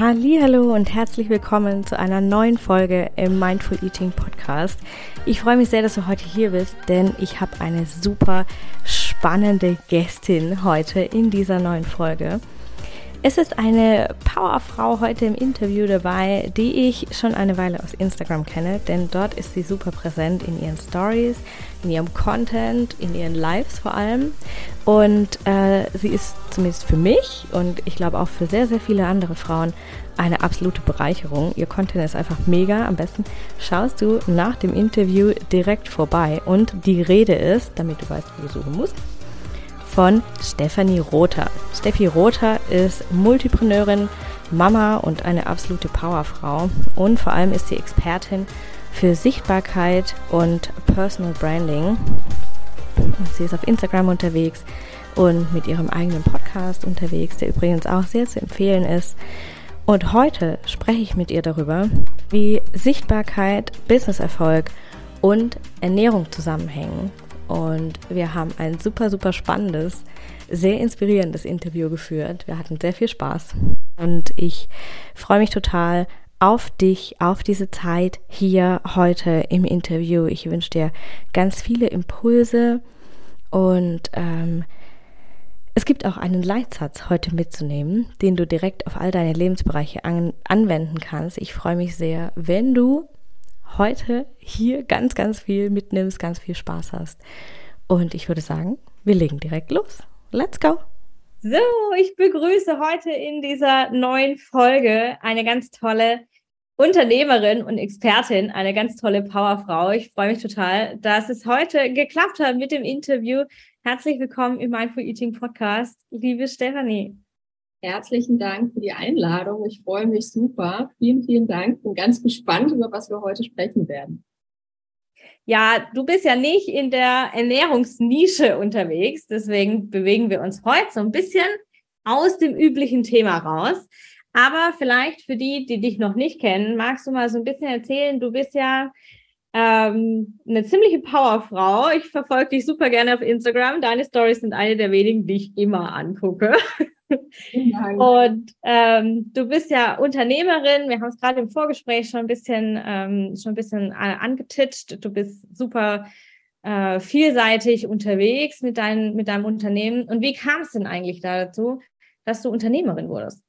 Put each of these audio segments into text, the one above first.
Hallo und herzlich willkommen zu einer neuen Folge im Mindful Eating Podcast. Ich freue mich sehr, dass du heute hier bist, denn ich habe eine super spannende Gästin heute in dieser neuen Folge. Es ist eine Powerfrau heute im Interview dabei, die ich schon eine Weile aus Instagram kenne, denn dort ist sie super präsent in ihren Stories, in ihrem Content, in ihren Lives vor allem. Und äh, sie ist zumindest für mich und ich glaube auch für sehr, sehr viele andere Frauen eine absolute Bereicherung. Ihr Content ist einfach mega. Am besten schaust du nach dem Interview direkt vorbei. Und die Rede ist, damit du weißt, wo du suchen musst, von Stefanie Rother. Steffi Rother ist Multipreneurin, Mama und eine absolute Powerfrau. Und vor allem ist sie Expertin für Sichtbarkeit und Personal Branding. Sie ist auf Instagram unterwegs und mit ihrem eigenen Podcast unterwegs, der übrigens auch sehr zu empfehlen ist. Und heute spreche ich mit ihr darüber, wie Sichtbarkeit, Businesserfolg und Ernährung zusammenhängen und wir haben ein super, super spannendes, sehr inspirierendes Interview geführt. Wir hatten sehr viel Spaß. Und ich freue mich total auf dich, auf diese Zeit hier heute im Interview. Ich wünsche dir ganz viele Impulse und ähm, es gibt auch einen Leitsatz heute mitzunehmen, den du direkt auf all deine Lebensbereiche an, anwenden kannst. Ich freue mich sehr, wenn du heute hier ganz, ganz viel mitnimmst, ganz viel Spaß hast. Und ich würde sagen, wir legen direkt los. Let's go! So, ich begrüße heute in dieser neuen Folge eine ganz tolle Unternehmerin und Expertin, eine ganz tolle Powerfrau. Ich freue mich total, dass es heute geklappt hat mit dem Interview. Herzlich willkommen im Mindful Eating Podcast, liebe Stefanie. Herzlichen Dank für die Einladung. Ich freue mich super. Vielen, vielen Dank. Bin ganz gespannt, über was wir heute sprechen werden. Ja, du bist ja nicht in der Ernährungsnische unterwegs. Deswegen bewegen wir uns heute so ein bisschen aus dem üblichen Thema raus. Aber vielleicht für die, die dich noch nicht kennen, magst du mal so ein bisschen erzählen. Du bist ja ähm, eine ziemliche Powerfrau. Ich verfolge dich super gerne auf Instagram. Deine Stories sind eine der wenigen, die ich immer angucke. Und ähm, du bist ja Unternehmerin. Wir haben es gerade im Vorgespräch schon ein bisschen, ähm, schon ein bisschen äh, angetitscht. Du bist super äh, vielseitig unterwegs mit, dein, mit deinem Unternehmen. Und wie kam es denn eigentlich dazu, dass du Unternehmerin wurdest?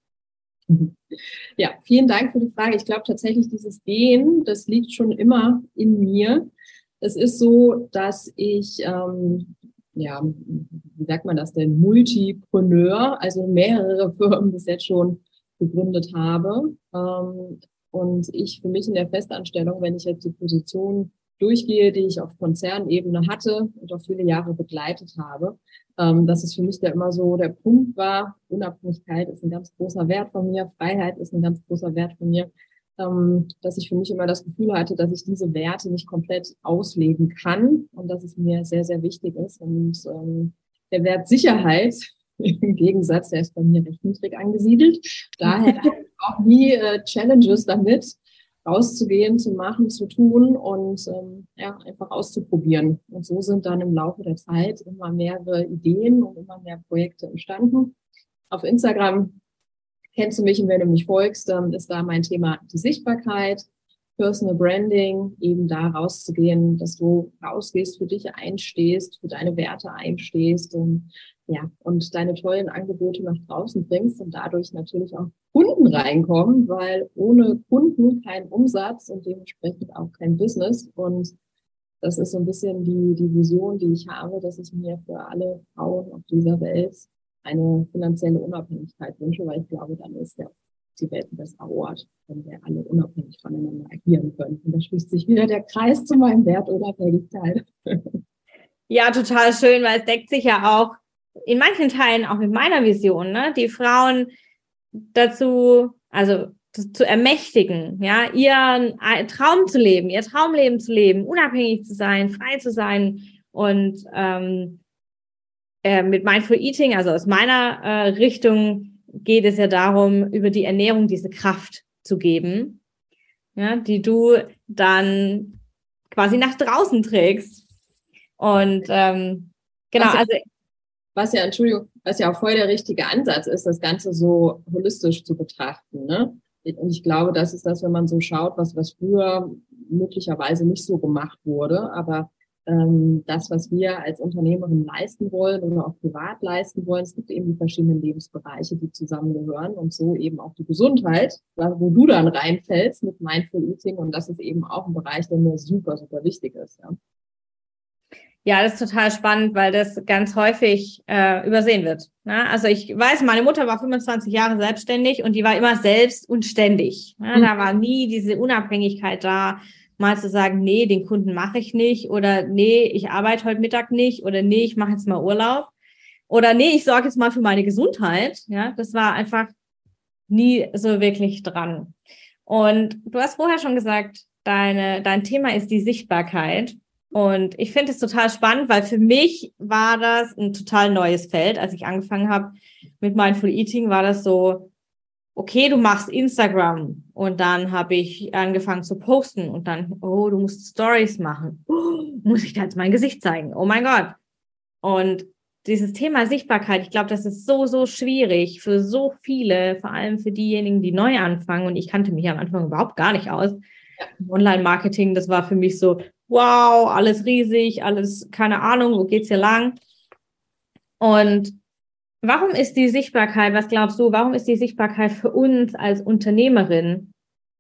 Ja, vielen Dank für die Frage. Ich glaube tatsächlich, dieses Gehen, das liegt schon immer in mir. Es ist so, dass ich ähm, ja, wie sagt man das denn, Multipreneur, also mehrere Firmen bis jetzt schon gegründet habe. Ähm, und ich für mich in der Festanstellung, wenn ich jetzt die Position durchgehe, die ich auf Konzernebene hatte und auch viele Jahre begleitet habe, ähm, dass es für mich da immer so der Punkt war, Unabhängigkeit ist ein ganz großer Wert von mir, Freiheit ist ein ganz großer Wert von mir dass ich für mich immer das Gefühl hatte, dass ich diese Werte nicht komplett ausleben kann und dass es mir sehr, sehr wichtig ist. Und ähm, der Wert Sicherheit im Gegensatz, der ist bei mir recht niedrig angesiedelt. Daher auch nie äh, Challenges damit, rauszugehen, zu machen, zu tun und ähm, ja, einfach auszuprobieren. Und so sind dann im Laufe der Zeit immer mehrere Ideen und immer mehr Projekte entstanden. Auf Instagram kennst du mich und wenn du mich folgst, dann ist da mein Thema die Sichtbarkeit, Personal Branding, eben da rauszugehen, dass du rausgehst, für dich einstehst, für deine Werte einstehst und ja, und deine tollen Angebote nach draußen bringst und dadurch natürlich auch Kunden reinkommen, weil ohne Kunden kein Umsatz und dementsprechend auch kein Business. Und das ist so ein bisschen die, die Vision, die ich habe, dass ich mir für alle Frauen auf dieser Welt eine finanzielle Unabhängigkeit wünsche, weil ich glaube, dann ist ja die Welt ein besserer Ort, wenn wir alle unabhängig voneinander agieren können. Und da schließt sich wieder der Kreis zu meinem Wertunabhängigkeit. Ja, total schön, weil es deckt sich ja auch in manchen Teilen auch mit meiner Vision, ne? die Frauen dazu, also zu ermächtigen, ja, ihren Traum zu leben, ihr Traumleben zu leben, unabhängig zu sein, frei zu sein und ähm, äh, mit Mindful Eating, also aus meiner äh, Richtung, geht es ja darum, über die Ernährung diese Kraft zu geben, ja, die du dann quasi nach draußen trägst. Und ähm, genau, also was ja, Entschuldigung, was ja auch voll der richtige Ansatz ist, das Ganze so holistisch zu betrachten. Ne? Und ich glaube, das ist das, wenn man so schaut, was, was früher möglicherweise nicht so gemacht wurde, aber ähm, das, was wir als Unternehmerin leisten wollen oder auch privat leisten wollen. Es gibt eben die verschiedenen Lebensbereiche, die zusammengehören und so eben auch die Gesundheit, wo du dann reinfällst mit Mindful Eating. Und das ist eben auch ein Bereich, der mir super, super wichtig ist. Ja. Ja, das ist total spannend, weil das ganz häufig äh, übersehen wird. Ne? Also ich weiß, meine Mutter war 25 Jahre selbstständig und die war immer selbst und ständig. Ne? Mhm. Da war nie diese Unabhängigkeit da, mal zu sagen, nee, den Kunden mache ich nicht oder nee, ich arbeite heute Mittag nicht oder nee, ich mache jetzt mal Urlaub oder nee, ich sorge jetzt mal für meine Gesundheit. Ja, das war einfach nie so wirklich dran. Und du hast vorher schon gesagt, deine, dein Thema ist die Sichtbarkeit. Und ich finde es total spannend, weil für mich war das ein total neues Feld. Als ich angefangen habe mit Mindful Eating, war das so, okay, du machst Instagram. Und dann habe ich angefangen zu posten und dann, oh, du musst Stories machen. Oh, muss ich da jetzt mein Gesicht zeigen? Oh mein Gott. Und dieses Thema Sichtbarkeit, ich glaube, das ist so, so schwierig für so viele, vor allem für diejenigen, die neu anfangen. Und ich kannte mich am Anfang überhaupt gar nicht aus. Online-Marketing, das war für mich so, wow, alles riesig, alles, keine Ahnung, wo geht's hier lang? Und warum ist die Sichtbarkeit, was glaubst du, warum ist die Sichtbarkeit für uns als Unternehmerin,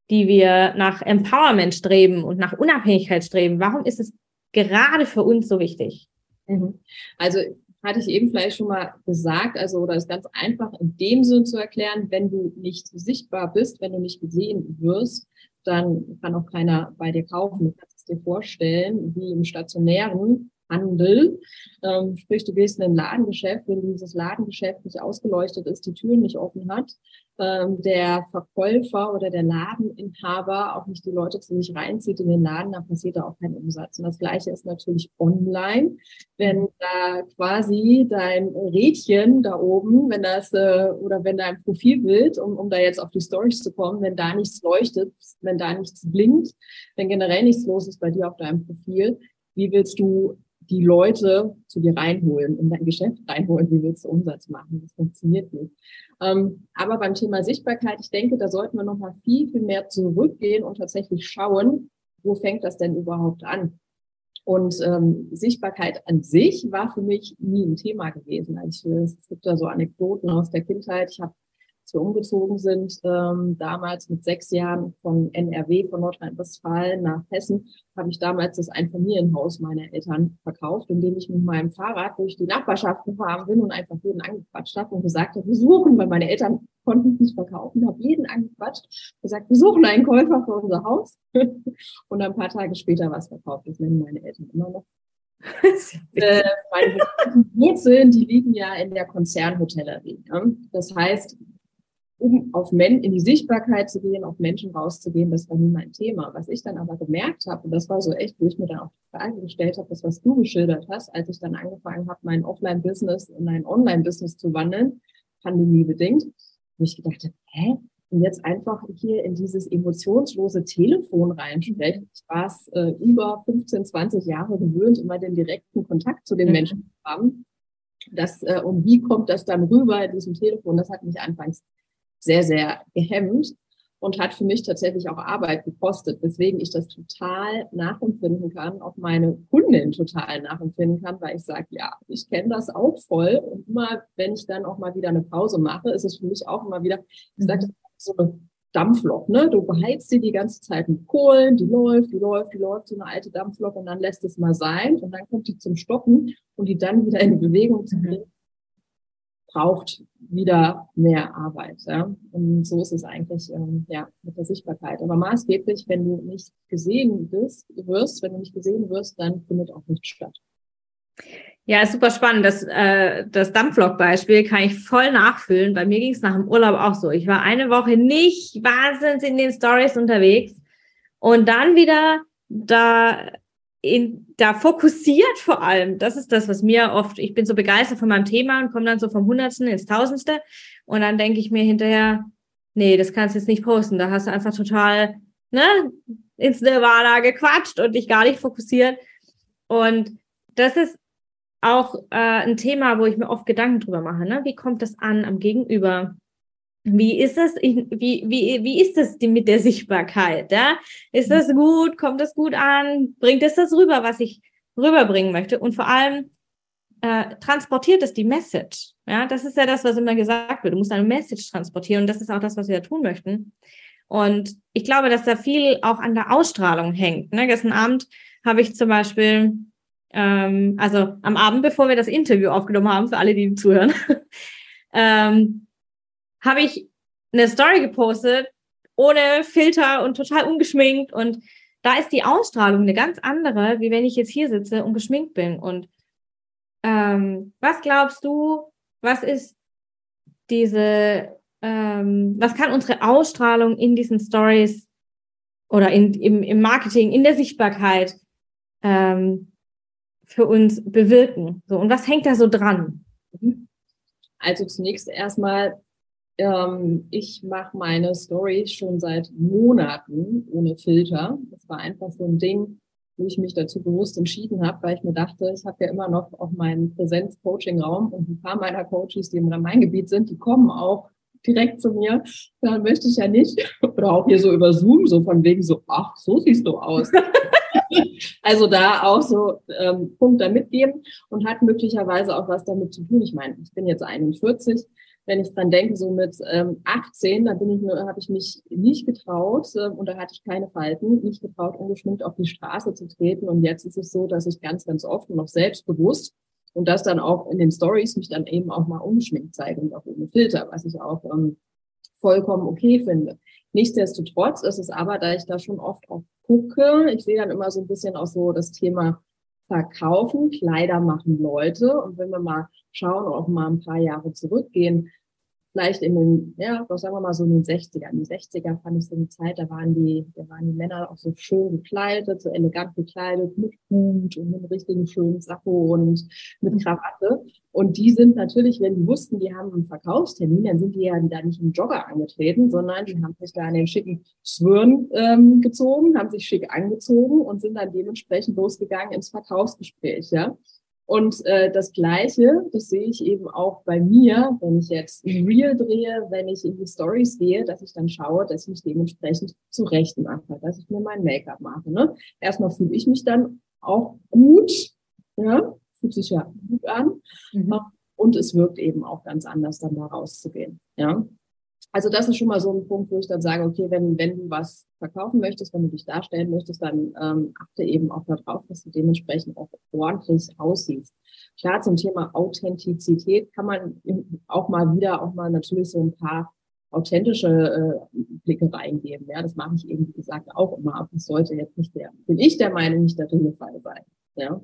die wir nach Empowerment streben und nach Unabhängigkeit streben, warum ist es gerade für uns so wichtig? Mhm. Also hatte ich eben vielleicht schon mal gesagt, also oder ist ganz einfach in dem Sinn zu erklären, wenn du nicht sichtbar bist, wenn du nicht gesehen wirst, dann kann auch keiner bei dir kaufen. Du kannst es dir vorstellen, wie im stationären Handel. Ähm, sprich, du gehst in ein Ladengeschäft, wenn dieses Ladengeschäft nicht ausgeleuchtet ist, die Türen nicht offen hat, ähm, der Verkäufer oder der Ladeninhaber auch nicht die Leute zu sich reinzieht in den Laden, dann passiert da auch kein Umsatz. Und das Gleiche ist natürlich online. Wenn da quasi dein Rädchen da oben, wenn das, äh, oder wenn dein Profilbild, um, um da jetzt auf die Stories zu kommen, wenn da nichts leuchtet, wenn da nichts blinkt, wenn generell nichts los ist bei dir auf deinem Profil, wie willst du die Leute zu dir reinholen, in dein Geschäft reinholen, wie willst du Umsatz machen? Das funktioniert nicht. Ähm, aber beim Thema Sichtbarkeit, ich denke, da sollten wir nochmal viel, viel mehr zurückgehen und tatsächlich schauen, wo fängt das denn überhaupt an? Und ähm, Sichtbarkeit an sich war für mich nie ein Thema gewesen. Also es gibt da so Anekdoten aus der Kindheit. Ich habe als wir umgezogen sind, ähm, damals mit sechs Jahren von NRW, von Nordrhein-Westfalen nach Hessen, habe ich damals das Einfamilienhaus meiner Eltern verkauft, indem ich mit meinem Fahrrad durch die Nachbarschaft gefahren bin und einfach jeden angequatscht habe und gesagt habe, wir suchen, weil meine Eltern konnten nicht verkaufen, habe jeden angequatscht, gesagt, wir suchen einen Käufer für unser Haus. und ein paar Tage später war es verkauft. Das nennen meine Eltern immer noch äh, meine Wurzeln, die liegen ja in der Konzernhotellerie. Ne? Das heißt, um auf Men in die Sichtbarkeit zu gehen, auf Menschen rauszugehen, das war nie mein Thema. Was ich dann aber gemerkt habe, und das war so echt, wo ich mir dann auch die Frage gestellt habe, das, was du geschildert hast, als ich dann angefangen habe, mein Offline-Business in ein Online-Business zu wandeln, pandemiebedingt, wo ich gedacht habe, hä? Und jetzt einfach hier in dieses emotionslose Telefon reinsprechen. Ich war es äh, über 15, 20 Jahre gewöhnt, immer den direkten Kontakt zu den. Menschen zu haben. Das, äh, und wie kommt das dann rüber in diesem Telefon? Das hat mich anfangs sehr, sehr gehemmt und hat für mich tatsächlich auch Arbeit gekostet, weswegen ich das total nachempfinden kann, auch meine Kundin total nachempfinden kann, weil ich sage, ja, ich kenne das auch voll und immer, wenn ich dann auch mal wieder eine Pause mache, ist es für mich auch immer wieder, ich sage, mhm. so eine Dampflok, ne? Du beheizt sie die ganze Zeit mit Kohlen, die läuft, die läuft, die läuft, so eine alte Dampflok und dann lässt es mal sein und dann kommt die zum Stoppen und die dann wieder in Bewegung zu mhm. bringen, braucht wieder mehr Arbeit. Ja? Und so ist es eigentlich ähm, ja, mit der Sichtbarkeit. Aber maßgeblich, wenn du nicht gesehen bist, wirst, wenn du nicht gesehen wirst, dann findet auch nichts statt. Ja, ist super spannend. Das, äh, das Dampflok-Beispiel kann ich voll nachfühlen. Bei mir ging es nach dem Urlaub auch so. Ich war eine Woche nicht wahnsinnig in den Stories unterwegs und dann wieder da in, da fokussiert vor allem, das ist das, was mir oft, ich bin so begeistert von meinem Thema und komme dann so vom Hundertsten ins Tausendste und dann denke ich mir hinterher, nee, das kannst du jetzt nicht posten, da hast du einfach total ne, ins Nirvana gequatscht und dich gar nicht fokussiert und das ist auch äh, ein Thema, wo ich mir oft Gedanken drüber mache. Ne? Wie kommt das an am Gegenüber? Wie ist das, wie, wie, wie ist das mit der Sichtbarkeit? Ja? Ist das gut? Kommt das gut an? Bringt es das rüber, was ich rüberbringen möchte? Und vor allem, äh, transportiert es die Message. Ja, das ist ja das, was immer gesagt wird. Du musst eine Message transportieren und das ist auch das, was wir tun möchten. Und ich glaube, dass da viel auch an der Ausstrahlung hängt. Ne? Gestern Abend habe ich zum Beispiel, ähm, also am Abend, bevor wir das Interview aufgenommen haben, für alle, die zuhören, ähm, habe ich eine Story gepostet, ohne Filter und total ungeschminkt. Und da ist die Ausstrahlung eine ganz andere, wie wenn ich jetzt hier sitze und geschminkt bin. Und ähm, was glaubst du, was ist diese, ähm, was kann unsere Ausstrahlung in diesen Stories oder in, im, im Marketing, in der Sichtbarkeit ähm, für uns bewirken? So, und was hängt da so dran? Also zunächst erstmal, ähm, ich mache meine Story schon seit Monaten ohne Filter. Das war einfach so ein Ding, wo ich mich dazu bewusst entschieden habe, weil ich mir dachte, ich habe ja immer noch auch meinen Präsenz-Coaching-Raum und ein paar meiner Coaches, die im Rhein-Main-Gebiet sind, die kommen auch direkt zu mir. Da möchte ich ja nicht. Oder auch hier so über Zoom, so von wegen so, ach, so siehst du aus. also da auch so ähm, Punkt da mitgeben und hat möglicherweise auch was damit zu tun. Ich meine, ich bin jetzt 41 wenn ich dran denke, so mit ähm, 18, da bin ich nur, habe ich mich nicht getraut äh, und da hatte ich keine Falten, nicht getraut, ungeschminkt auf die Straße zu treten. Und jetzt ist es so, dass ich ganz, ganz oft noch selbstbewusst und das dann auch in den Stories mich dann eben auch mal ungeschminkt zeige und auch ohne Filter, was ich auch ähm, vollkommen okay finde. Nichtsdestotrotz ist es aber, da ich da schon oft auch gucke, ich sehe dann immer so ein bisschen auch so das Thema Verkaufen, Kleider machen Leute. Und wenn wir mal schauen, auch mal ein paar Jahre zurückgehen, vielleicht in den, ja, was sagen wir mal so in den 60ern. Die 60er fand ich so eine Zeit, da waren die, da waren die Männer auch so schön gekleidet, so elegant gekleidet, mit Hut und mit richtigen schönen Sakko und mit mhm. Krawatte. Und die sind natürlich, wenn die wussten, die haben einen Verkaufstermin, dann sind die ja da nicht im Jogger angetreten, sondern die haben sich da an den schicken Zwirn ähm, gezogen, haben sich schick angezogen und sind dann dementsprechend losgegangen ins Verkaufsgespräch, ja. Und äh, das Gleiche, das sehe ich eben auch bei mir, wenn ich jetzt ein Reel drehe, wenn ich in die Stories gehe, dass ich dann schaue, dass ich mich dementsprechend zurecht mache, dass ich mir mein Make-up mache. Ne? Erstmal fühle ich mich dann auch gut, ja, fühlt sich ja gut an. Mhm. Und es wirkt eben auch ganz anders, dann da rauszugehen. Ja. Also das ist schon mal so ein Punkt, wo ich dann sage, okay, wenn, wenn du was verkaufen möchtest, wenn du dich darstellen möchtest, dann ähm, achte eben auch darauf, dass du dementsprechend auch ordentlich aussiehst. Klar, zum Thema Authentizität kann man auch mal wieder, auch mal natürlich so ein paar authentische äh, Blicke reingeben. Ja, das mache ich eben, wie gesagt, auch immer, aber das sollte jetzt nicht der, bin ich der Meinung, nicht der Regelfall sein. Ja.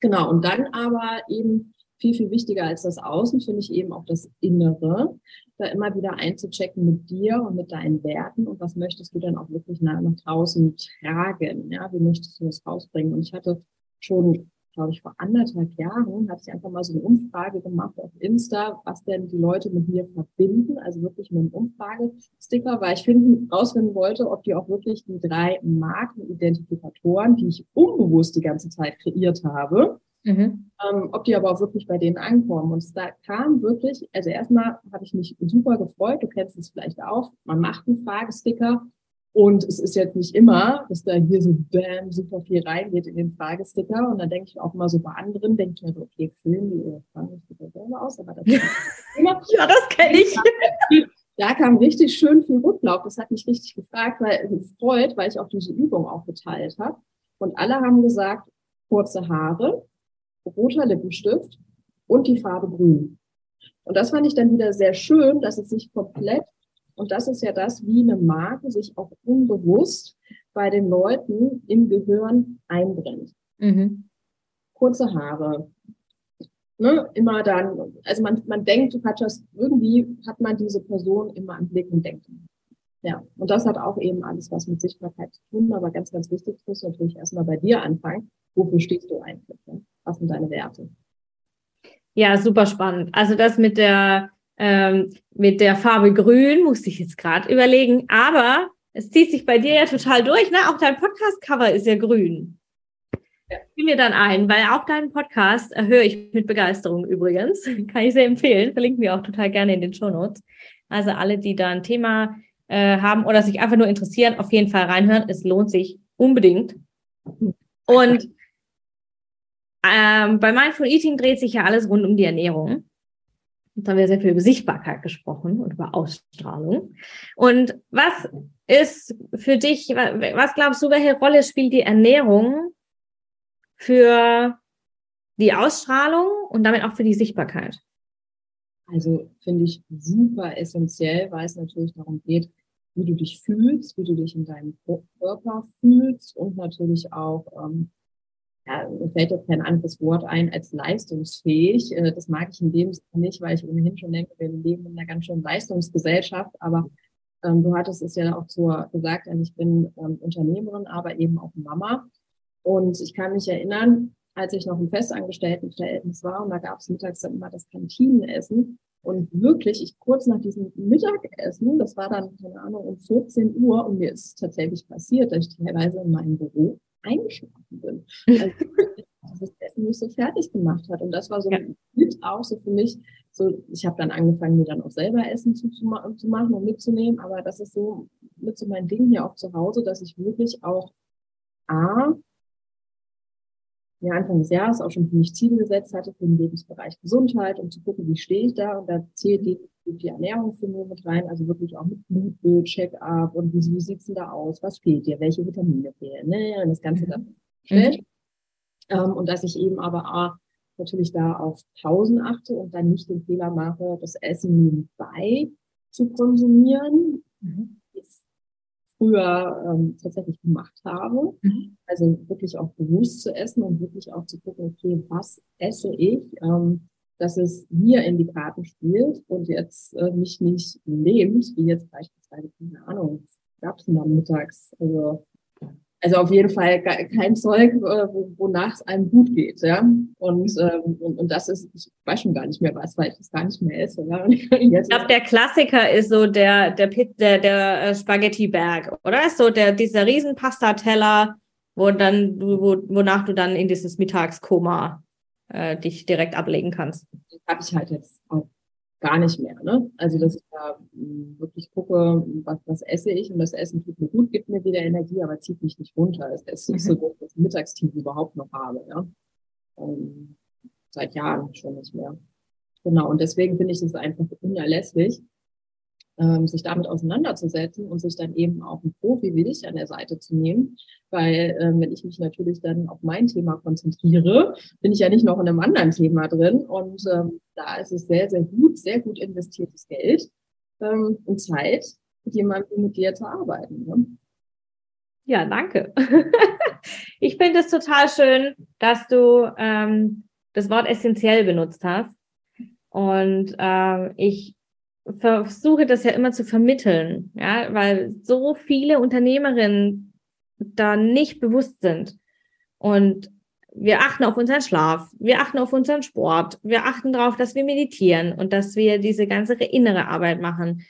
Genau, und dann aber eben viel, viel wichtiger als das Außen finde ich eben auch das Innere, da immer wieder einzuchecken mit dir und mit deinen Werten und was möchtest du dann auch wirklich nach, nach draußen tragen, ja, wie möchtest du das rausbringen? Und ich hatte schon, glaube ich, vor anderthalb Jahren, hatte ich einfach mal so eine Umfrage gemacht auf Insta, was denn die Leute mit mir verbinden, also wirklich mit einem Umfragesticker, weil ich finden, rausfinden wollte, ob die auch wirklich die drei Markenidentifikatoren, die ich unbewusst die ganze Zeit kreiert habe, Mhm. Ähm, ob die aber auch wirklich bei denen ankommen. Und da kam wirklich, also erstmal habe ich mich super gefreut, du kennst es vielleicht auch, man macht einen Fragesticker und es ist jetzt nicht immer, dass da hier so bam, super viel reingeht in den Fragesticker. Und dann denke ich auch mal so bei anderen, denke ich mir so, okay, füllen die ihre Fragesticker selber aus, aber das immer. ja, das kenne ich. Da kam richtig schön viel Rücklauf. Das hat mich richtig gefragt, weil gefreut, weil ich auch diese Übung auch geteilt habe. Und alle haben gesagt, kurze Haare, roter Lippenstift und die Farbe grün. Und das fand ich dann wieder sehr schön, dass es sich komplett, und das ist ja das, wie eine Marke sich auch unbewusst bei den Leuten im Gehirn einbrennt. Mhm. Kurze Haare. Ne, immer dann, also man, man denkt, du hast irgendwie hat man diese Person immer im Blick und denkt. Ja, und das hat auch eben alles was mit Sichtbarkeit zu tun, aber ganz, ganz wichtig ist natürlich erstmal bei dir anfangen. Wofür stehst du eigentlich? Ne? Was sind deine Werte? Ja, super spannend. Also das mit der ähm, mit der Farbe Grün musste ich jetzt gerade überlegen, aber es zieht sich bei dir ja total durch, ne? Auch dein Podcast-Cover ist ja grün. ja. mir dann ein, weil auch deinen Podcast äh, höre ich mit Begeisterung übrigens. Kann ich sehr empfehlen. Verlinken wir auch total gerne in den Show Notes. Also alle, die da ein Thema äh, haben oder sich einfach nur interessieren, auf jeden Fall reinhören. Es lohnt sich unbedingt. Und ähm, bei Mindful Eating dreht sich ja alles rund um die Ernährung. Jetzt haben wir sehr viel über Sichtbarkeit gesprochen und über Ausstrahlung. Und was ist für dich, was glaubst du, welche Rolle spielt die Ernährung für die Ausstrahlung und damit auch für die Sichtbarkeit? Also finde ich super essentiell, weil es natürlich darum geht, wie du dich fühlst, wie du dich in deinem Körper fühlst und natürlich auch ähm, ja, mir fällt jetzt kein anderes Wort ein als leistungsfähig. Äh, das mag ich in dem Sinne nicht, weil ich ohnehin schon denke, wir leben in einer ganz schönen Leistungsgesellschaft. Aber ähm, du hattest es ja auch zu, gesagt, ich bin ähm, Unternehmerin, aber eben auch Mama. Und ich kann mich erinnern, als ich noch im Festangestelltenverhältnis war und da gab es mittags dann immer das Kantinenessen. Und wirklich, ich kurz nach diesem Mittagessen, das war dann, keine Ahnung, um 14 Uhr und mir ist es tatsächlich passiert, dass ich teilweise in meinem Büro eingeschlafen bin. Also, das Essen nicht so fertig gemacht hat. Und das war so ja. mit auch so für mich, so, ich habe dann angefangen, mir dann auch selber Essen zu, zu, zu machen und mitzunehmen. Aber das ist so mit so mein Ding hier auch zu Hause, dass ich wirklich auch A, ja, Anfang des Jahres auch schon für mich Ziele gesetzt hatte für den Lebensbereich Gesundheit, um zu gucken, wie stehe ich da. Und da zählt die, die Ernährung für mich mit rein, also wirklich auch mit Blutbild, Check-up und wie, wie sieht's denn da aus, was fehlt dir, welche Vitamine fehlen, ne? Und das Ganze mhm. dann stellt. Mhm. Ähm, und dass ich eben aber auch natürlich da auf Pausen achte und dann nicht den Fehler mache, das Essen nebenbei zu konsumieren. Mhm früher ähm, tatsächlich gemacht habe. Mhm. Also wirklich auch bewusst zu essen und wirklich auch zu gucken, okay, was esse ich, ähm, dass es mir in die Karten spielt und jetzt äh, mich nicht lebt, wie jetzt beispielsweise, keine Ahnung, gab es denn da mittags, also also auf jeden Fall kein Zeug, äh, wonach es einem gut geht, ja. Und, ähm, und, und das ist, ich weiß schon gar nicht mehr was, weil ich das gar nicht mehr esse. Ja? ich glaube, der Klassiker ist so der, der, der, der äh, Spaghetti-Berg, oder? Ist so der, dieser riesen Pastateller, wo dann, wo, wonach du dann in dieses Mittagskoma äh, dich direkt ablegen kannst. Das habe ich halt jetzt auch gar nicht mehr. Ne? Also dass ich da hm, wirklich gucke, was, was esse ich und das Essen tut mir gut, gibt mir wieder Energie, aber zieht mich nicht runter. Es ist nicht so, mhm. dass ich das Mittagstief überhaupt noch habe. Ja? Ähm, seit Jahren schon nicht mehr. Genau, und deswegen finde ich es einfach unerlässlich, ähm, sich damit auseinanderzusetzen und sich dann eben auch einen Profi wie dich an der Seite zu nehmen. Weil ähm, wenn ich mich natürlich dann auf mein Thema konzentriere, bin ich ja nicht noch in einem anderen Thema drin. Und ähm, da ist es sehr, sehr gut, sehr gut investiertes Geld ähm, und Zeit, mit jemandem mit dir zu arbeiten. Ne? Ja, danke. ich finde es total schön, dass du ähm, das Wort essentiell benutzt hast. Und äh, ich versuche das ja immer zu vermitteln, ja, weil so viele Unternehmerinnen da nicht bewusst sind. Und wir achten auf unseren Schlaf, wir achten auf unseren Sport, wir achten darauf, dass wir meditieren und dass wir diese ganze innere Arbeit machen.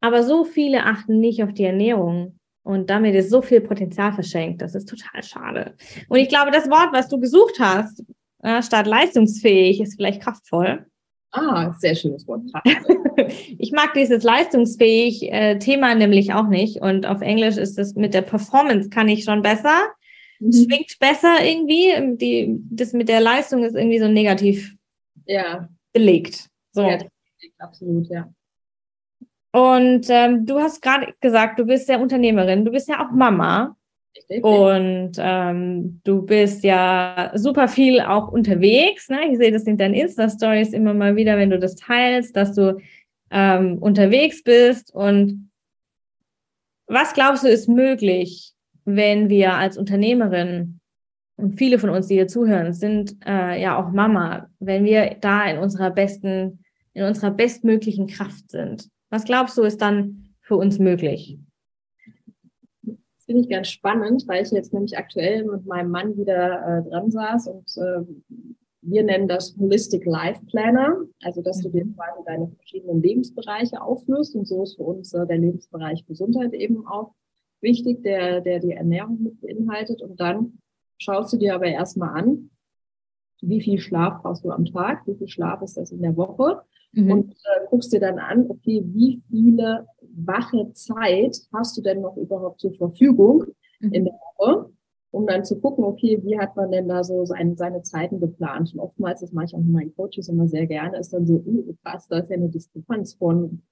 Aber so viele achten nicht auf die Ernährung und damit ist so viel Potenzial verschenkt. Das ist total schade. Und ich glaube, das Wort, was du gesucht hast, statt leistungsfähig, ist vielleicht kraftvoll. Ah, sehr schönes Wort. ich mag dieses leistungsfähig äh, Thema nämlich auch nicht. Und auf Englisch ist es mit der Performance kann ich schon besser. Mhm. Schwingt besser irgendwie. Die, das mit der Leistung ist irgendwie so negativ ja. belegt. So. Ja, absolut, ja. Und ähm, du hast gerade gesagt, du bist ja Unternehmerin, du bist ja auch Mama. Und ähm, du bist ja super viel auch unterwegs. Ne? Ich sehe das in deinen Insta-Stories immer mal wieder, wenn du das teilst, dass du ähm, unterwegs bist. Und was glaubst du, ist möglich, wenn wir als Unternehmerin und viele von uns, die hier zuhören, sind äh, ja auch Mama, wenn wir da in unserer besten, in unserer bestmöglichen Kraft sind? Was glaubst du, ist dann für uns möglich? finde ich ganz spannend, weil ich jetzt nämlich aktuell mit meinem Mann wieder äh, dran saß und äh, wir nennen das Holistic Life Planner, also dass du dir mhm. quasi deine verschiedenen Lebensbereiche aufführst und so ist für uns äh, der Lebensbereich Gesundheit eben auch wichtig, der, der die Ernährung mit beinhaltet und dann schaust du dir aber erstmal an, wie viel Schlaf brauchst du am Tag, wie viel Schlaf ist das in der Woche mhm. und äh, guckst dir dann an, okay, wie viele wache Zeit hast du denn noch überhaupt zur Verfügung mhm. in der Woche, um dann zu gucken, okay, wie hat man denn da so seine, seine Zeiten geplant? Und oftmals, das mache ich auch mit meinen Coaches immer sehr gerne, ist dann so, uh, krass, da ist ja eine Diskrepanz von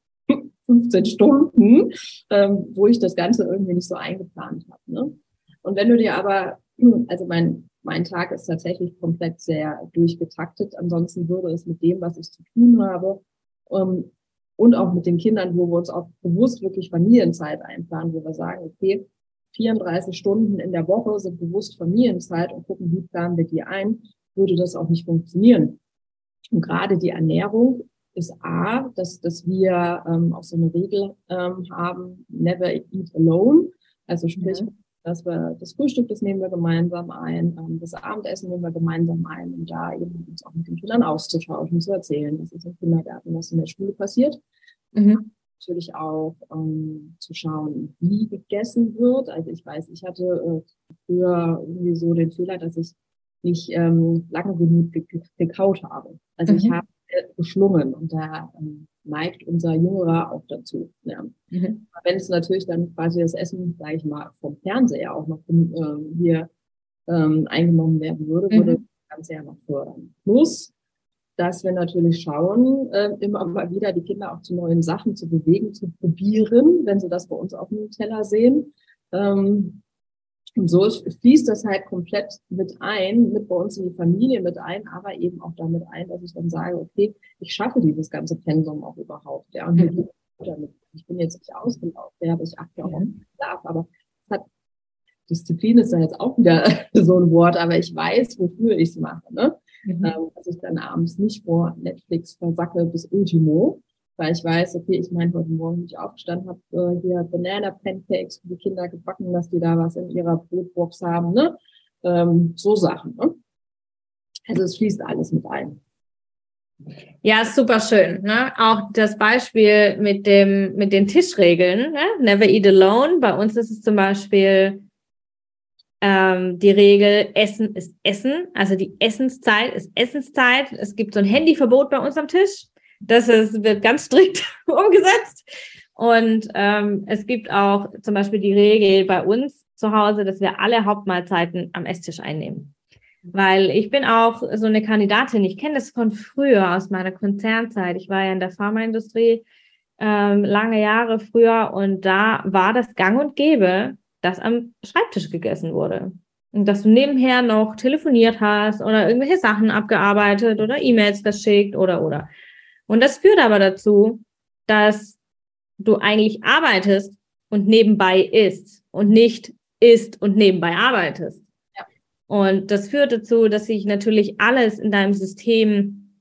15 Stunden, ähm, wo ich das Ganze irgendwie nicht so eingeplant habe. Ne? Und wenn du dir aber, also mein, mein Tag ist tatsächlich komplett sehr durchgetaktet, ansonsten würde es mit dem, was ich zu tun habe, ähm, und auch mit den Kindern, wo wir uns auch bewusst wirklich Familienzeit einplanen, wo wir sagen, okay, 34 Stunden in der Woche sind bewusst Familienzeit und gucken, wie planen wir die ein, würde das auch nicht funktionieren. Und gerade die Ernährung ist A, dass, dass wir ähm, auch so eine Regel ähm, haben, never eat alone. Also sprich, ja. dass wir das Frühstück, das nehmen wir gemeinsam ein, ähm, das Abendessen nehmen wir gemeinsam ein und da eben uns auch mit den Kindern auszutauschen, zu erzählen, was ist im Kindergarten, was in der Schule passiert. Mhm. Natürlich auch ähm, zu schauen, wie gegessen wird. Also ich weiß, ich hatte äh, früher irgendwie so den Fehler, dass ich nicht ähm, lange genug gekaut habe. Also mhm. ich habe geschlungen und da ähm, neigt unser Jüngerer auch dazu. Ja. Mhm. Wenn es natürlich dann quasi das Essen, sage ich mal, vom Fernseher auch noch äh, hier ähm, eingenommen werden würde, würde mhm. das Ganze ja noch fördern. Plus, dass wir natürlich schauen, äh, immer mal wieder die Kinder auch zu neuen Sachen zu bewegen, zu probieren, wenn sie das bei uns auf dem Teller sehen. Ähm, und so fließt das halt komplett mit ein, mit bei uns in die Familie mit ein, aber eben auch damit ein, dass ich dann sage, okay, ich schaffe dieses ganze Pensum auch überhaupt. Ja, und mhm. damit. ich bin jetzt nicht ausgelaufen, ja, aber ich achte auch mhm. auf den Schlaf, aber es hat Disziplin ist da jetzt auch wieder so ein Wort, aber ich weiß, wofür ich es mache. Ne? Mhm. Ähm, dass ich dann abends nicht vor Netflix versacke bis Ultimo, weil ich weiß, okay, ich meine, heute Morgen, ich aufgestanden habe, äh, hier Banana Pancakes für die Kinder gebacken, dass die da was in ihrer Brotbox haben, ne? Ähm, so Sachen, ne? Also es fließt alles mit ein. Ja, super schön. Ne? Auch das Beispiel mit dem mit den Tischregeln. Ne? Never eat alone. Bei uns ist es zum Beispiel ähm, die Regel: Essen ist Essen. Also die Essenszeit ist Essenszeit. Es gibt so ein Handyverbot bei uns am Tisch. Das ist, wird ganz strikt umgesetzt. Und ähm, es gibt auch zum Beispiel die Regel bei uns zu Hause, dass wir alle Hauptmahlzeiten am Esstisch einnehmen. Weil ich bin auch so eine Kandidatin, ich kenne das von früher aus meiner Konzernzeit. Ich war ja in der Pharmaindustrie ähm, lange Jahre früher und da war das gang und gäbe, dass am Schreibtisch gegessen wurde. Und dass du nebenher noch telefoniert hast oder irgendwelche Sachen abgearbeitet oder E-Mails verschickt oder oder. Und das führt aber dazu, dass du eigentlich arbeitest und nebenbei isst und nicht isst und nebenbei arbeitest. Ja. Und das führt dazu, dass sich natürlich alles in deinem System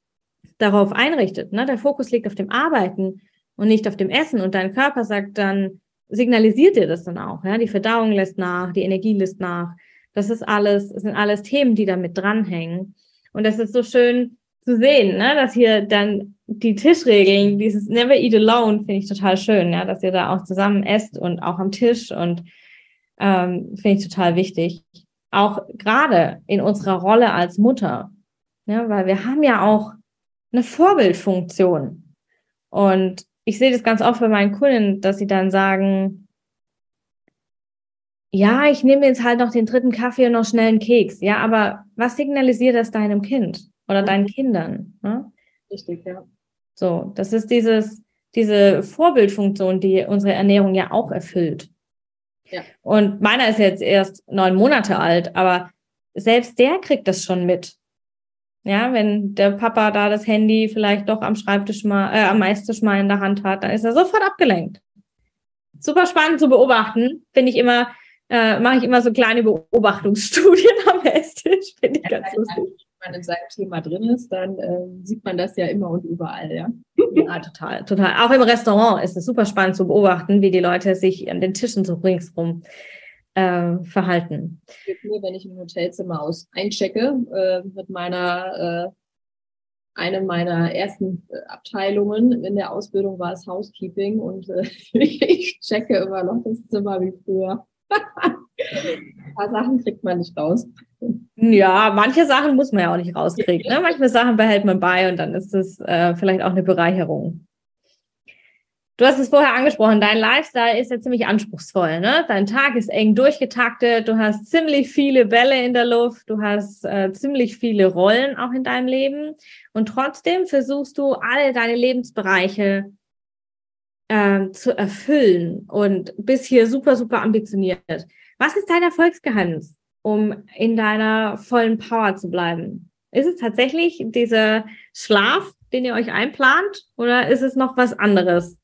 darauf einrichtet. Ne? Der Fokus liegt auf dem Arbeiten und nicht auf dem Essen. Und dein Körper sagt dann, signalisiert dir das dann auch. Ja? Die Verdauung lässt nach, die Energie lässt nach. Das ist alles, das sind alles Themen, die damit dranhängen. Und das ist so schön zu sehen, ne? dass hier dann die Tischregeln, dieses Never Eat Alone, finde ich total schön, ja, dass ihr da auch zusammen esst und auch am Tisch und ähm, finde ich total wichtig. Auch gerade in unserer Rolle als Mutter, ja, weil wir haben ja auch eine Vorbildfunktion. Und ich sehe das ganz oft bei meinen Kunden, dass sie dann sagen, ja, ich nehme jetzt halt noch den dritten Kaffee und noch schnell einen Keks. Ja, aber was signalisiert das deinem Kind oder deinen Kindern? Ne? Richtig, ja. So, das ist dieses, diese Vorbildfunktion, die unsere Ernährung ja auch erfüllt. Ja. Und meiner ist jetzt erst neun Monate alt, aber selbst der kriegt das schon mit. Ja, wenn der Papa da das Handy vielleicht doch am Schreibtisch mal, äh, am Esstisch mal in der Hand hat, dann ist er sofort abgelenkt. Super spannend zu beobachten, finde ich immer, äh, mache ich immer so kleine Beobachtungsstudien am Esstisch, finde ich ganz lustig man in seinem Thema drin ist, dann äh, sieht man das ja immer und überall, ja. Ja, total, total. Auch im Restaurant ist es super spannend zu beobachten, wie die Leute sich an den Tischen so ringsrum äh, verhalten. Nur wenn ich im Hotelzimmer aus einchecke äh, mit meiner äh, eine meiner ersten äh, Abteilungen in der Ausbildung war es Housekeeping und äh, ich checke immer noch das Zimmer wie früher. Ein paar Sachen kriegt man nicht raus. Ja, manche Sachen muss man ja auch nicht rauskriegen. Ne? Manche Sachen behält man bei und dann ist das äh, vielleicht auch eine Bereicherung. Du hast es vorher angesprochen, dein Lifestyle ist ja ziemlich anspruchsvoll. Ne? Dein Tag ist eng durchgetaktet, du hast ziemlich viele Bälle in der Luft, du hast äh, ziemlich viele Rollen auch in deinem Leben und trotzdem versuchst du alle deine Lebensbereiche äh, zu erfüllen und bist hier super, super ambitioniert. Was ist dein Erfolgsgeheimnis, um in deiner vollen Power zu bleiben? Ist es tatsächlich dieser Schlaf, den ihr euch einplant oder ist es noch was anderes?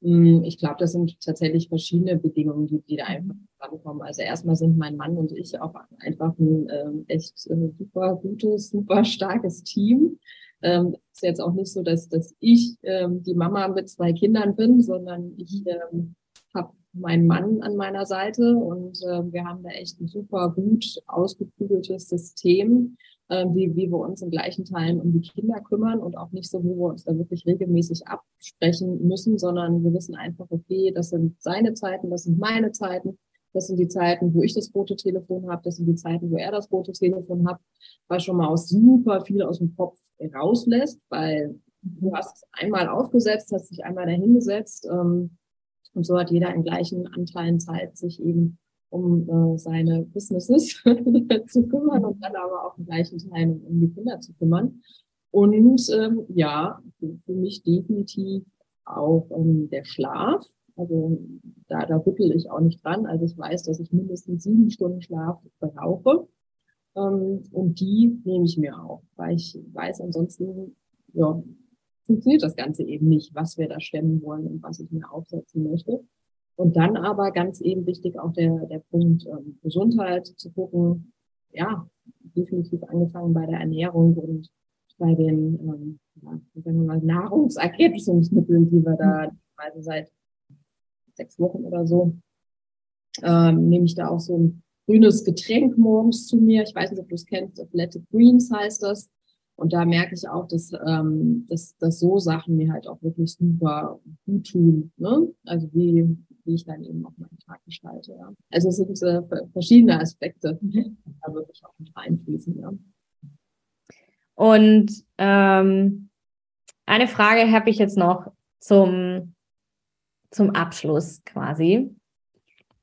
Hm, ich glaube, das sind tatsächlich verschiedene Bedingungen, die, die da einfach zusammenkommen. Also erstmal sind mein Mann und ich auch einfach ein äh, echt äh, super gutes, super starkes Team. Ähm, ist jetzt auch nicht so, dass, dass ich ähm, die Mama mit zwei Kindern bin, sondern ich ähm, meinen Mann an meiner Seite. Und äh, wir haben da echt ein super gut ausgeklügeltes System, äh, wie, wie wir uns in gleichen Teilen um die Kinder kümmern und auch nicht so, wo wir uns da wirklich regelmäßig absprechen müssen, sondern wir wissen einfach, okay, das sind seine Zeiten, das sind meine Zeiten, das sind die Zeiten, wo ich das rote Telefon habe, das sind die Zeiten, wo er das rote Telefon hat, was schon mal aus super viel aus dem Kopf rauslässt, weil du hast es einmal aufgesetzt, hast dich einmal dahingesetzt ähm, und so hat jeder in gleichen Anteilen Zeit, sich eben um äh, seine Businesses zu kümmern und dann aber auch in gleichen Teilen um die Kinder zu kümmern. Und ähm, ja, für, für mich definitiv auch ähm, der Schlaf. Also da, da rüttel ich auch nicht dran. Also ich weiß, dass ich mindestens sieben Stunden Schlaf brauche. Ähm, und die nehme ich mir auch, weil ich weiß, ansonsten ja, funktioniert das Ganze eben nicht, was wir da stemmen wollen und was ich mir aufsetzen möchte. Und dann aber ganz eben wichtig auch der, der Punkt ähm, Gesundheit zu gucken. Ja, definitiv angefangen bei der Ernährung und bei den ähm, ja, sagen wir mal, Nahrungsergänzungsmitteln, die wir da also seit sechs Wochen oder so ähm, nehme ich da auch so ein grünes Getränk morgens zu mir. Ich weiß nicht, ob du es kennst, Athletic Greens heißt das. Und da merke ich auch, dass, ähm, dass, dass so Sachen mir halt auch wirklich super gut tun. Ne? Also wie, wie ich dann eben auch meinen Tag gestalte. Ja. Also es sind äh, verschiedene Aspekte, die da wirklich auch mit reinfließen. Ja. Und ähm, eine Frage habe ich jetzt noch zum, zum Abschluss quasi.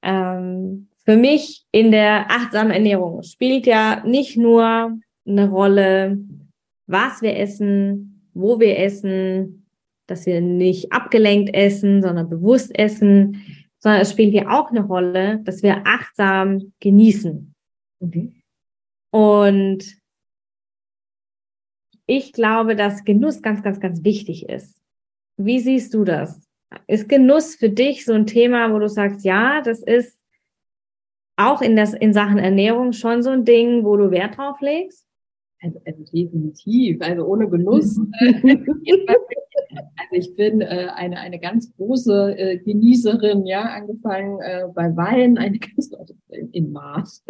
Ähm, für mich in der achtsamen Ernährung spielt ja nicht nur eine Rolle, was wir essen, wo wir essen, dass wir nicht abgelenkt essen, sondern bewusst essen, sondern es spielt ja auch eine Rolle, dass wir achtsam genießen. Okay. Und ich glaube, dass Genuss ganz, ganz, ganz wichtig ist. Wie siehst du das? Ist Genuss für dich so ein Thema, wo du sagst, ja, das ist auch in, das, in Sachen Ernährung schon so ein Ding, wo du Wert drauf legst? Also, also definitiv, also ohne Genuss. also ich bin äh, eine, eine ganz große äh, Genießerin, ja, angefangen äh, bei Wein, eine ganz in, in Maß.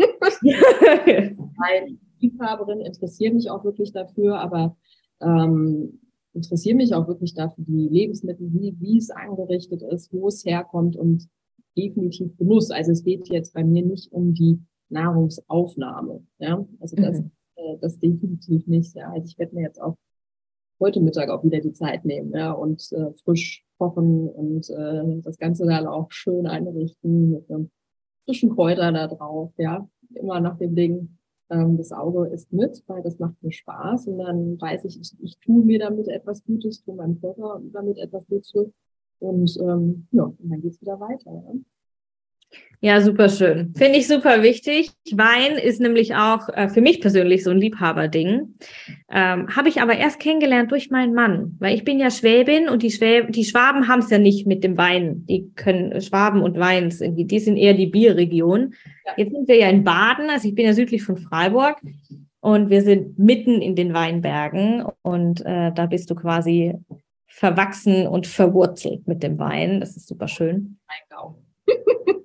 Liebhaberin, interessiere mich auch wirklich dafür, aber ähm, interessiere mich auch wirklich dafür, die Lebensmittel, wie, wie es angerichtet ist, wo es herkommt und definitiv Genuss. Also es geht jetzt bei mir nicht um die Nahrungsaufnahme. Ja, also das, mhm. Äh, das definitiv nicht. Ja, also ich werde mir jetzt auch heute Mittag auch wieder die Zeit nehmen, ja, und äh, frisch kochen und äh, das Ganze dann auch schön einrichten mit einem frischen Kräuter da drauf, ja, immer nach dem Ding. Ähm, das Auge ist mit, weil das macht mir Spaß und dann weiß ich, ich, ich tue mir damit etwas Gutes, tue meinem Körper damit etwas Gutes und ähm, ja, und dann geht's wieder weiter. Ja. Ja, super schön. Finde ich super wichtig. Wein ist nämlich auch äh, für mich persönlich so ein Liebhaberding. Ähm, Habe ich aber erst kennengelernt durch meinen Mann, weil ich bin ja Schwäbin und die, Schwäb die Schwaben haben es ja nicht mit dem Wein. Die können Schwaben und Wein irgendwie, die sind eher die Bierregion. Ja. Jetzt sind wir ja in Baden, also ich bin ja südlich von Freiburg und wir sind mitten in den Weinbergen und äh, da bist du quasi verwachsen und verwurzelt mit dem Wein. Das ist super schön.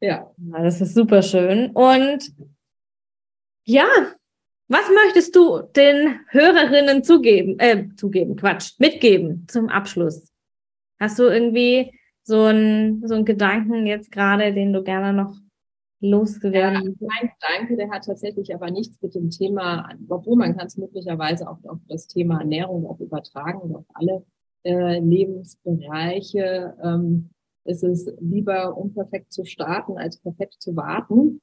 ja. Das ist super schön. Und ja, was möchtest du den Hörerinnen zugeben, äh, zugeben, Quatsch, mitgeben zum Abschluss? Hast du irgendwie so einen, so einen Gedanken jetzt gerade, den du gerne noch losgewerden? Ja, mein Gedanke, der hat tatsächlich aber nichts mit dem Thema, obwohl man kann es möglicherweise auch auf das Thema Ernährung auch übertragen und auf alle äh, Lebensbereiche. Ähm, ist es lieber unperfekt zu starten, als perfekt zu warten.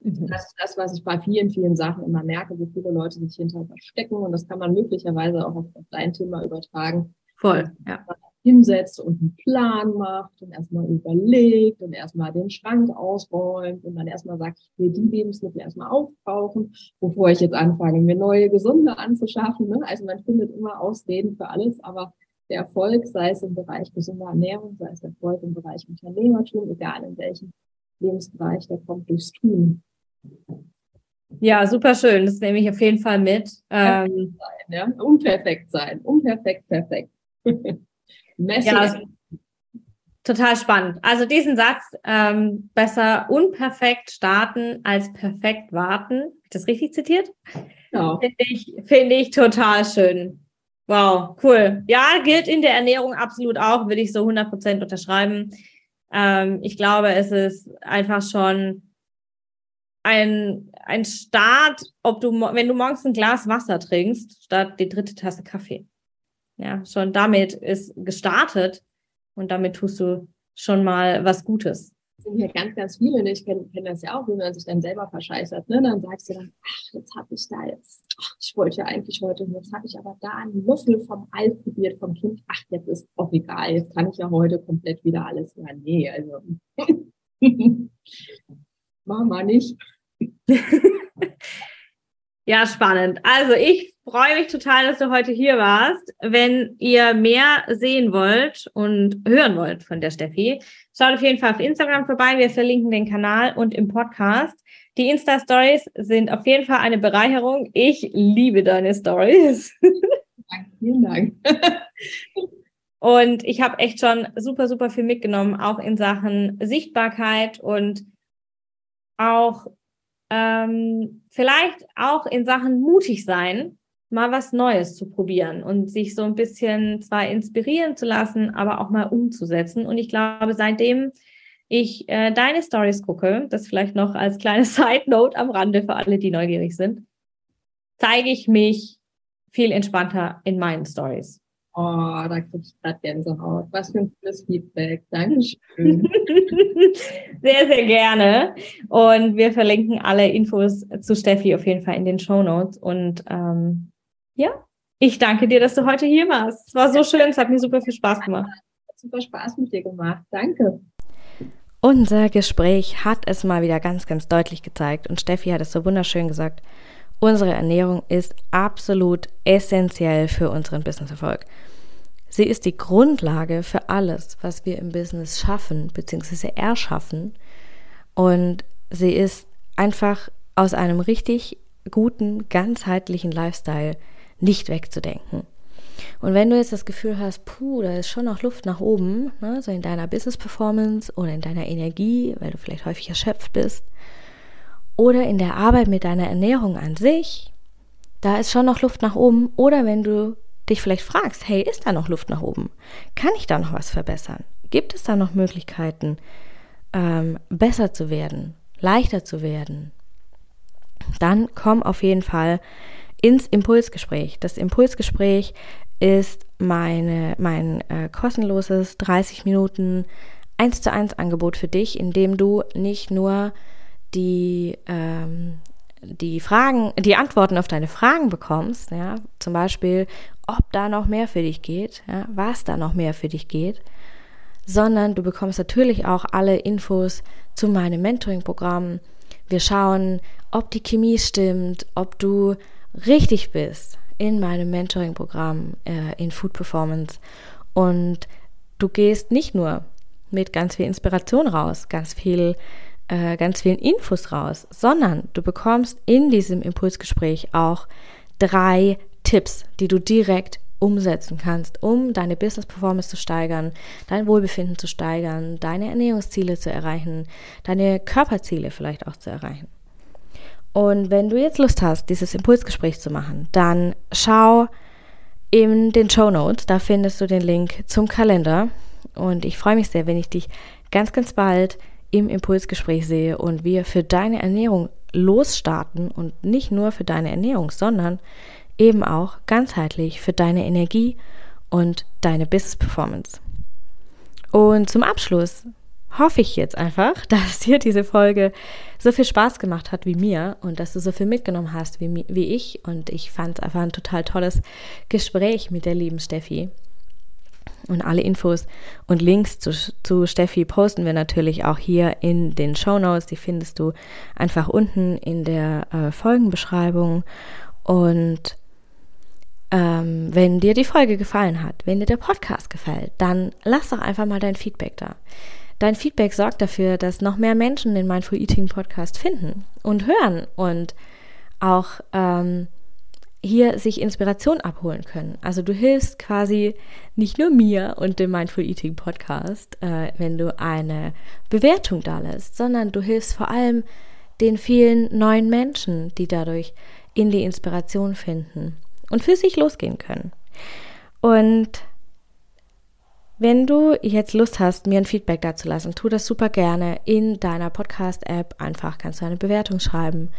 Mhm. Das ist das, was ich bei vielen, vielen Sachen immer merke, wie viele Leute sich hinterher verstecken. Und das kann man möglicherweise auch auf, auf dein Thema übertragen. Voll, ja. Hinsetzt und einen Plan macht und erstmal überlegt und erstmal den Schrank ausräumt und dann erstmal sagt, ich will die Lebensmittel erstmal aufbrauchen, bevor ich jetzt anfange, mir neue gesunde anzuschaffen. Ne? Also man findet immer Ausreden für alles, aber der Erfolg, sei es im Bereich gesunder Ernährung, sei es Erfolg im Bereich Unternehmertum, egal in welchem Lebensbereich, der kommt durchs Tun. Ja, super schön. Das nehme ich auf jeden Fall mit. Ähm, sein, ja? Unperfekt sein. Unperfekt, perfekt. ja, total spannend. Also diesen Satz, ähm, besser unperfekt starten als perfekt warten. Habe ich das richtig zitiert? Genau. Finde ich, find ich total schön. Wow, cool. Ja, gilt in der Ernährung absolut auch, würde ich so 100% unterschreiben. Ähm, ich glaube, es ist einfach schon ein, ein Start, ob du, wenn du morgens ein Glas Wasser trinkst, statt die dritte Tasse Kaffee. Ja, schon damit ist gestartet und damit tust du schon mal was Gutes sind hier ganz, ganz viele, ne? ich kenne kenn das ja auch, wie man sich dann selber verscheißert, ne? dann sagst du dann, ach, jetzt habe ich da jetzt, ach, ich wollte ja eigentlich heute, jetzt habe ich aber da einen Löffel vom Ei probiert vom Kind, ach, jetzt ist auch egal, jetzt kann ich ja heute komplett wieder alles, ja, nee, also, mach mal nicht. Ja, spannend. Also ich freue mich total, dass du heute hier warst. Wenn ihr mehr sehen wollt und hören wollt von der Steffi, schaut auf jeden Fall auf Instagram vorbei. Wir verlinken den Kanal und im Podcast. Die Insta-Stories sind auf jeden Fall eine Bereicherung. Ich liebe deine Stories. Danke, vielen Dank. und ich habe echt schon super, super viel mitgenommen, auch in Sachen Sichtbarkeit und auch ähm, vielleicht auch in Sachen mutig sein, mal was Neues zu probieren und sich so ein bisschen zwar inspirieren zu lassen, aber auch mal umzusetzen. Und ich glaube, seitdem ich äh, deine Stories gucke, das vielleicht noch als kleine Side Note am Rande für alle, die neugierig sind, zeige ich mich viel entspannter in meinen Stories. Oh, da kriege ich gerade Gänsehaut. Was für ein cooles Feedback. Dankeschön. sehr, sehr gerne. Und wir verlinken alle Infos zu Steffi auf jeden Fall in den Show Notes. Und ähm, ja, ich danke dir, dass du heute hier warst. Es war so schön, es hat mir super viel Spaß gemacht. Hat super Spaß mit dir gemacht. Danke. Unser Gespräch hat es mal wieder ganz, ganz deutlich gezeigt. Und Steffi hat es so wunderschön gesagt. Unsere Ernährung ist absolut essentiell für unseren Businesserfolg. Sie ist die Grundlage für alles, was wir im Business schaffen bzw. erschaffen. Und sie ist einfach aus einem richtig guten, ganzheitlichen Lifestyle nicht wegzudenken. Und wenn du jetzt das Gefühl hast, puh, da ist schon noch Luft nach oben, ne, so in deiner Business Performance oder in deiner Energie, weil du vielleicht häufig erschöpft bist, oder in der Arbeit mit deiner Ernährung an sich, da ist schon noch Luft nach oben. Oder wenn du dich vielleicht fragst, hey, ist da noch Luft nach oben? Kann ich da noch was verbessern? Gibt es da noch Möglichkeiten, ähm, besser zu werden, leichter zu werden? Dann komm auf jeden Fall ins Impulsgespräch. Das Impulsgespräch ist meine, mein äh, kostenloses 30 Minuten 1 zu 1 Angebot für dich, in dem du nicht nur die, ähm, die Fragen, die Antworten auf deine Fragen bekommst, ja, zum Beispiel, ob da noch mehr für dich geht, ja, was da noch mehr für dich geht, sondern du bekommst natürlich auch alle Infos zu meinem Mentoring-Programm. Wir schauen, ob die Chemie stimmt, ob du richtig bist in meinem Mentoring-Programm äh, in Food Performance. Und du gehst nicht nur mit ganz viel Inspiration raus, ganz viel äh, ganz vielen Infos raus, sondern du bekommst in diesem Impulsgespräch auch drei Tipps, die du direkt umsetzen kannst, um deine Business Performance zu steigern, dein Wohlbefinden zu steigern, deine Ernährungsziele zu erreichen, deine Körperziele vielleicht auch zu erreichen. Und wenn du jetzt Lust hast, dieses Impulsgespräch zu machen, dann schau in den Show Notes, da findest du den Link zum Kalender. Und ich freue mich sehr, wenn ich dich ganz, ganz bald im Impulsgespräch sehe und wir für deine Ernährung losstarten und nicht nur für deine Ernährung, sondern eben auch ganzheitlich für deine Energie und deine Business Performance. Und zum Abschluss hoffe ich jetzt einfach, dass dir diese Folge so viel Spaß gemacht hat wie mir und dass du so viel mitgenommen hast wie, wie ich. Und ich fand es einfach ein total tolles Gespräch mit der lieben Steffi. Und alle Infos und Links zu, zu Steffi posten wir natürlich auch hier in den Show Notes. Die findest du einfach unten in der äh, Folgenbeschreibung. Und ähm, wenn dir die Folge gefallen hat, wenn dir der Podcast gefällt, dann lass doch einfach mal dein Feedback da. Dein Feedback sorgt dafür, dass noch mehr Menschen den Mindful Eating Podcast finden und hören und auch ähm, hier sich Inspiration abholen können. Also du hilfst quasi nicht nur mir und dem Mindful Eating Podcast, äh, wenn du eine Bewertung da lässt, sondern du hilfst vor allem den vielen neuen Menschen, die dadurch in die Inspiration finden und für sich losgehen können. Und wenn du jetzt Lust hast, mir ein Feedback dazu lassen, tu das super gerne in deiner Podcast-App. Einfach kannst du eine Bewertung schreiben.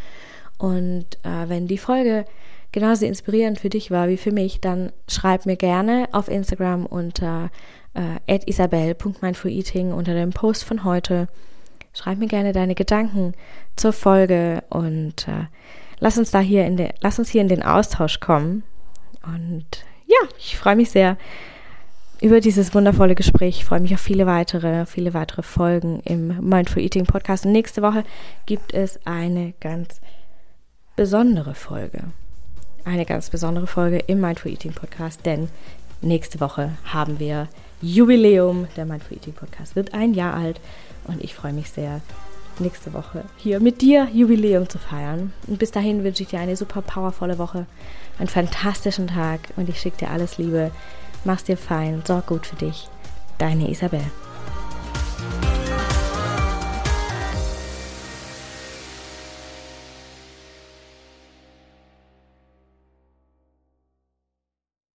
Und äh, wenn die Folge genauso inspirierend für dich war wie für mich, dann schreib mir gerne auf Instagram unter äh, isabel.mindfuleating unter dem Post von heute. Schreib mir gerne deine Gedanken zur Folge und äh, lass uns da hier in den, lass uns hier in den Austausch kommen. Und ja, ich freue mich sehr, über dieses wundervolle Gespräch. Ich freue mich auf viele weitere, viele weitere Folgen im Mindful Eating Podcast. Und nächste Woche gibt es eine ganz besondere Folge. Eine ganz besondere Folge im Mindful Eating Podcast, denn nächste Woche haben wir Jubiläum. Der Mindful Eating Podcast wird ein Jahr alt und ich freue mich sehr, nächste Woche hier mit dir Jubiläum zu feiern. Und bis dahin wünsche ich dir eine super powervolle Woche, einen fantastischen Tag und ich schicke dir alles Liebe. Mach's dir fein, sorg gut für dich. Deine Isabel.